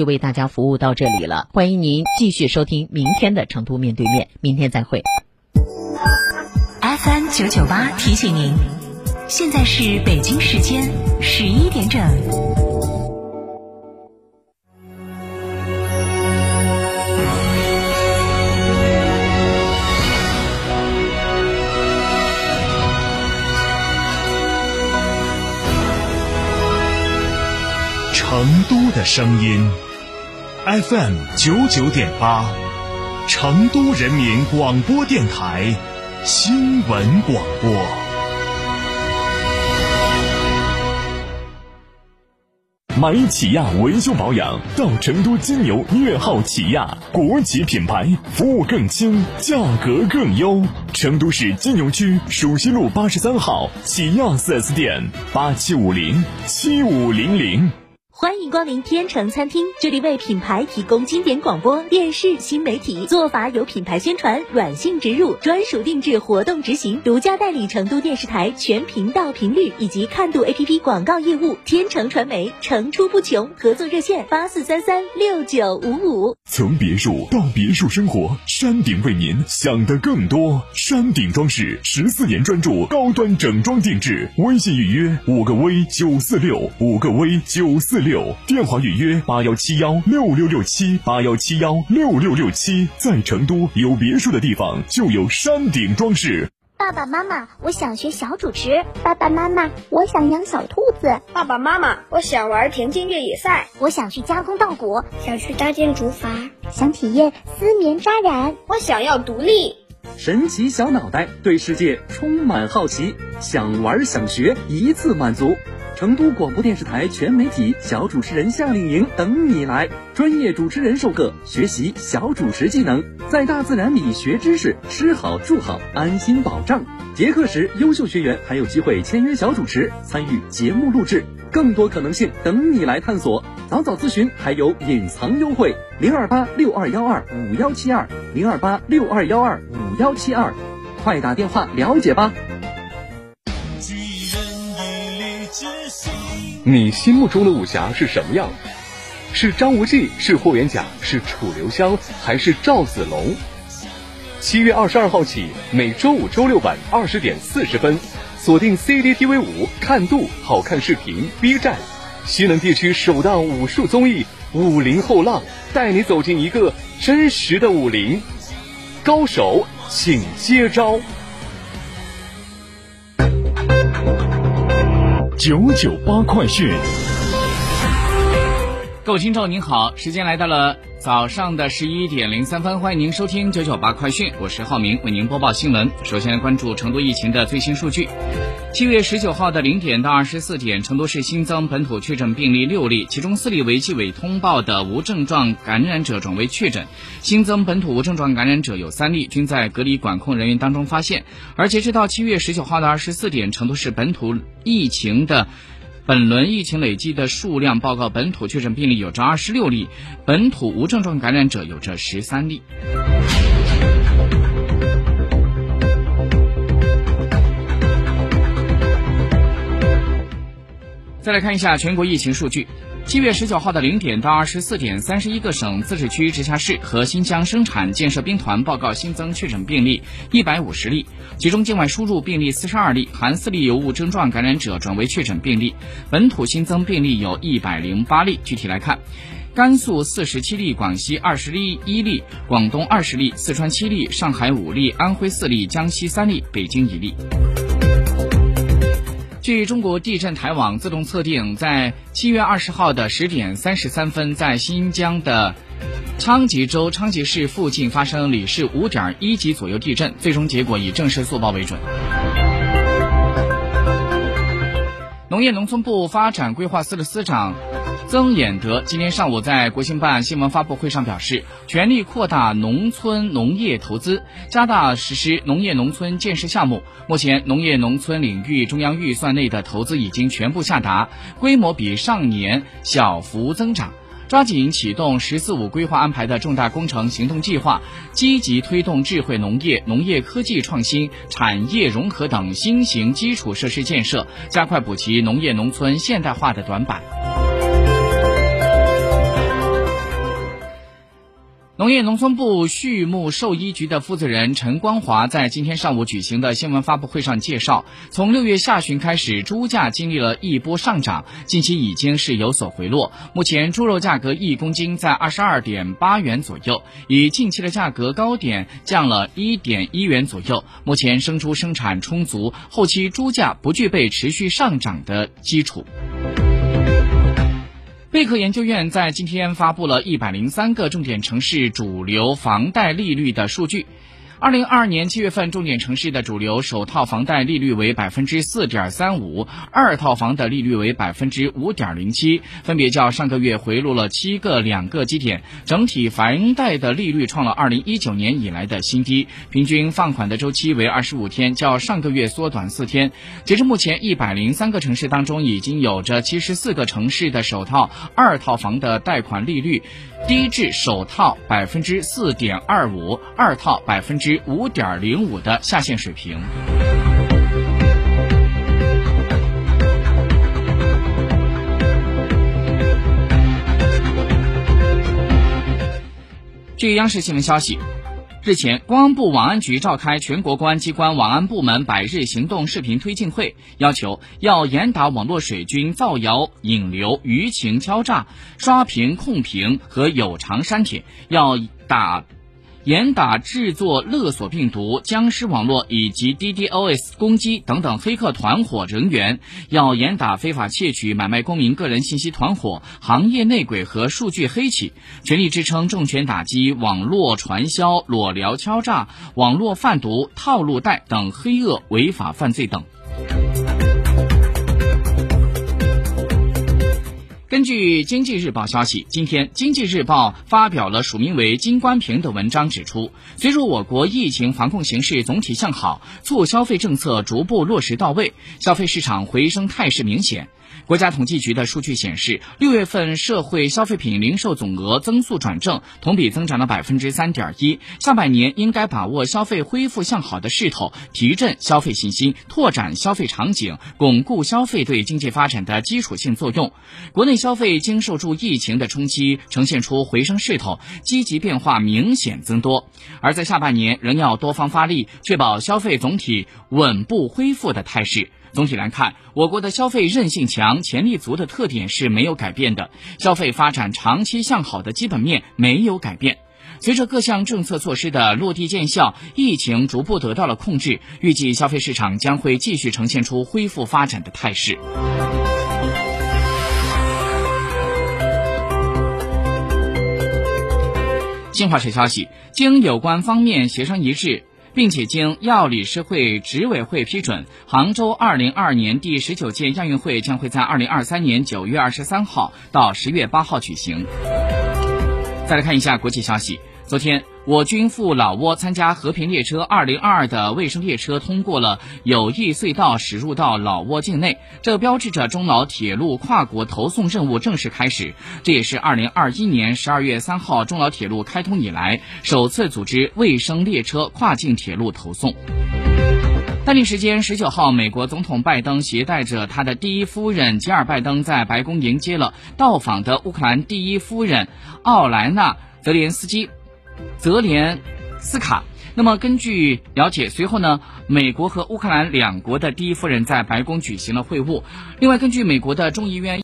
就为大家服务到这里了。欢迎您继续收听明天的《成都面对面》，明天再会。FM 九九八提醒您，现在是北京时间十一点整。成都的声音，FM 九九点八，成都人民广播电台新闻广播。买起亚维修保养，到成都金牛粤号起亚，国企品牌，服务更轻，价格更优。成都市金牛区蜀西路八十三号起亚四 S 店，八七五零七五零零。欢迎光临天成餐厅，这里为品牌提供经典广播电视新媒体做法，有品牌宣传、软性植入、专属定制活动执行，独家代理成都电视台全频道频率以及看度 APP 广告业务。天成传媒层出不穷，合作热线八四三三六九五五。从别墅到别墅生活，山顶为您想的更多。山顶装饰十四年专注高端整装定制，微信预约五个 V 九四六五个 V 九四六。六电话预约八幺七幺六六六七八幺七幺六六六七，在成都有别墅的地方就有山顶装饰。爸爸妈妈，我想学小主持。爸爸妈妈，我想养小兔子。爸爸妈妈，我想玩田径越野赛。我想去加工稻谷，想去搭建竹筏，想体验丝棉扎染。我想要独立。神奇小脑袋对世界充满好奇，想玩想学，一次满足。成都广播电视台全媒体小主持人夏令营等你来，专业主持人授课，学习小主持技能，在大自然里学知识，吃好住好，安心保障。结课时，优秀学员还有机会签约小主持，参与节目录制，更多可能性等你来探索。早早咨询还有隐藏优惠，零二八六二幺二五幺七二零二八六二幺二五幺七二，快打电话了解吧。你心目中的武侠是什么样？是张无忌，是霍元甲，是楚留香，还是赵子龙？七月二十二号起，每周五、周六晚二十点四十分，锁定 CCTV 五看度好看视频 B 站，西南地区首档武术综艺《武林后浪》，带你走进一个真实的武林，高手请接招。九九八快讯，各位听众您好，时间来到了早上的十一点零三分，欢迎您收听九九八快讯，我是浩明，为您播报新闻。首先来关注成都疫情的最新数据。七月十九号的零点到二十四点，成都市新增本土确诊病例六例，其中四例为纪委通报的无症状感染者转为确诊。新增本土无症状感染者有三例，均在隔离管控人员当中发现。而截止到七月十九号的二十四点，成都市本土疫情的本轮疫情累计的数量报告本土确诊病例有着二十六例，本土无症状感染者有着十三例。再来看一下全国疫情数据。七月十九号的零点到二十四点，三十一个省、自治区、直辖市和新疆生产建设兵团报告新增确诊病例一百五十例，其中境外输入病例四十二例，含四例由无症状感染者转为确诊病例。本土新增病例有一百零八例。具体来看，甘肃四十七例，广西二十例一例，广东二十例，四川七例，上海五例，安徽四例，江西三例，北京一例。据中国地震台网自动测定，在七月二十号的十点三十三分，在新疆的昌吉州昌吉市附近发生里氏五点一级左右地震，最终结果以正式速报为准。农业农村部发展规划司的司长。曾衍德今天上午在国新办新闻发布会上表示，全力扩大农村农业投资，加大实施农业农村建设项目。目前，农业农村领域中央预算内的投资已经全部下达，规模比上年小幅增长。抓紧启动“十四五”规划安排的重大工程行动计划，积极推动智慧农业、农业科技创新、产业融合等新型基础设施建设，加快补齐农业农村现代化的短板。农业农村部畜牧兽医局的负责人陈光华在今天上午举行的新闻发布会上介绍，从六月下旬开始，猪价经历了一波上涨，近期已经是有所回落。目前猪肉价格一公斤在二十二点八元左右，以近期的价格高点降了一点一元左右。目前生猪生产充足，后期猪价不具备持续上涨的基础。贝壳研究院在今天发布了一百零三个重点城市主流房贷利率的数据。二零二二年七月份，重点城市的主流首套房贷利率为百分之四点三五，二套房的利率为百分之五点零七，分别较上个月回落了七个两个基点。整体房贷的利率创了二零一九年以来的新低，平均放款的周期为二十五天，较上个月缩短四天。截至目前，一百零三个城市当中，已经有着七十四个城市的首套、二套房的贷款利率低至首套百分之四点二五，二套百分之。五点零五的下限水平。据央视新闻消息，日前，公安部网安局召开全国公安机关网安部门百日行动视频推进会，要求要严打网络水军造谣引流、舆情敲诈、刷屏控评和有偿删帖，要打。严打制作勒索病毒、僵尸网络以及 DDoS 攻击等等黑客团伙人员，要严打非法窃取、买卖公民个人信息团伙、行业内鬼和数据黑企，全力支撑重拳打击网络传销、裸聊敲诈、网络贩毒、套路贷等黑恶违法犯罪等。根据经济日报消息，今天经济日报发表了署名为金关平的文章，指出，随着我国疫情防控形势总体向好，促消费政策逐步落实到位，消费市场回升态势明显。国家统计局的数据显示，六月份社会消费品零售总额增速转正，同比增长了百分之三点一。下半年应该把握消费恢复向好的势头，提振消费信心，拓展消费场景，巩固消费对经济发展的基础性作用。国内消费经受住疫情的冲击，呈现出回升势头，积极变化明显增多。而在下半年，仍要多方发力，确保消费总体稳步恢复的态势。总体来看，我国的消费韧性强、潜力足的特点是没有改变的，消费发展长期向好的基本面没有改变。随着各项政策措施的落地见效，疫情逐步得到了控制，预计消费市场将会继续呈现出恢复发展的态势。新华社消息，经有关方面协商一致。并且经药理事会执委会批准，杭州二零二二年第十九届亚运会将会在二零二三年九月二十三号到十月八号举行。再来看一下国际消息，昨天。我军赴老挝参加和平列车2022的卫生列车通过了友谊隧道驶入到老挝境内，这标志着中老铁路跨国投送任务正式开始。这也是2021年12月3号中老铁路开通以来首次组织卫生列车跨境铁路投送。当地时间19号，美国总统拜登携带着他的第一夫人吉尔拜登在白宫迎接了到访的乌克兰第一夫人奥莱娜·泽连斯基。泽连斯卡。那么，根据了解，随后呢，美国和乌克兰两国的第一夫人在白宫举行了会晤。另外，根据美国的众议院。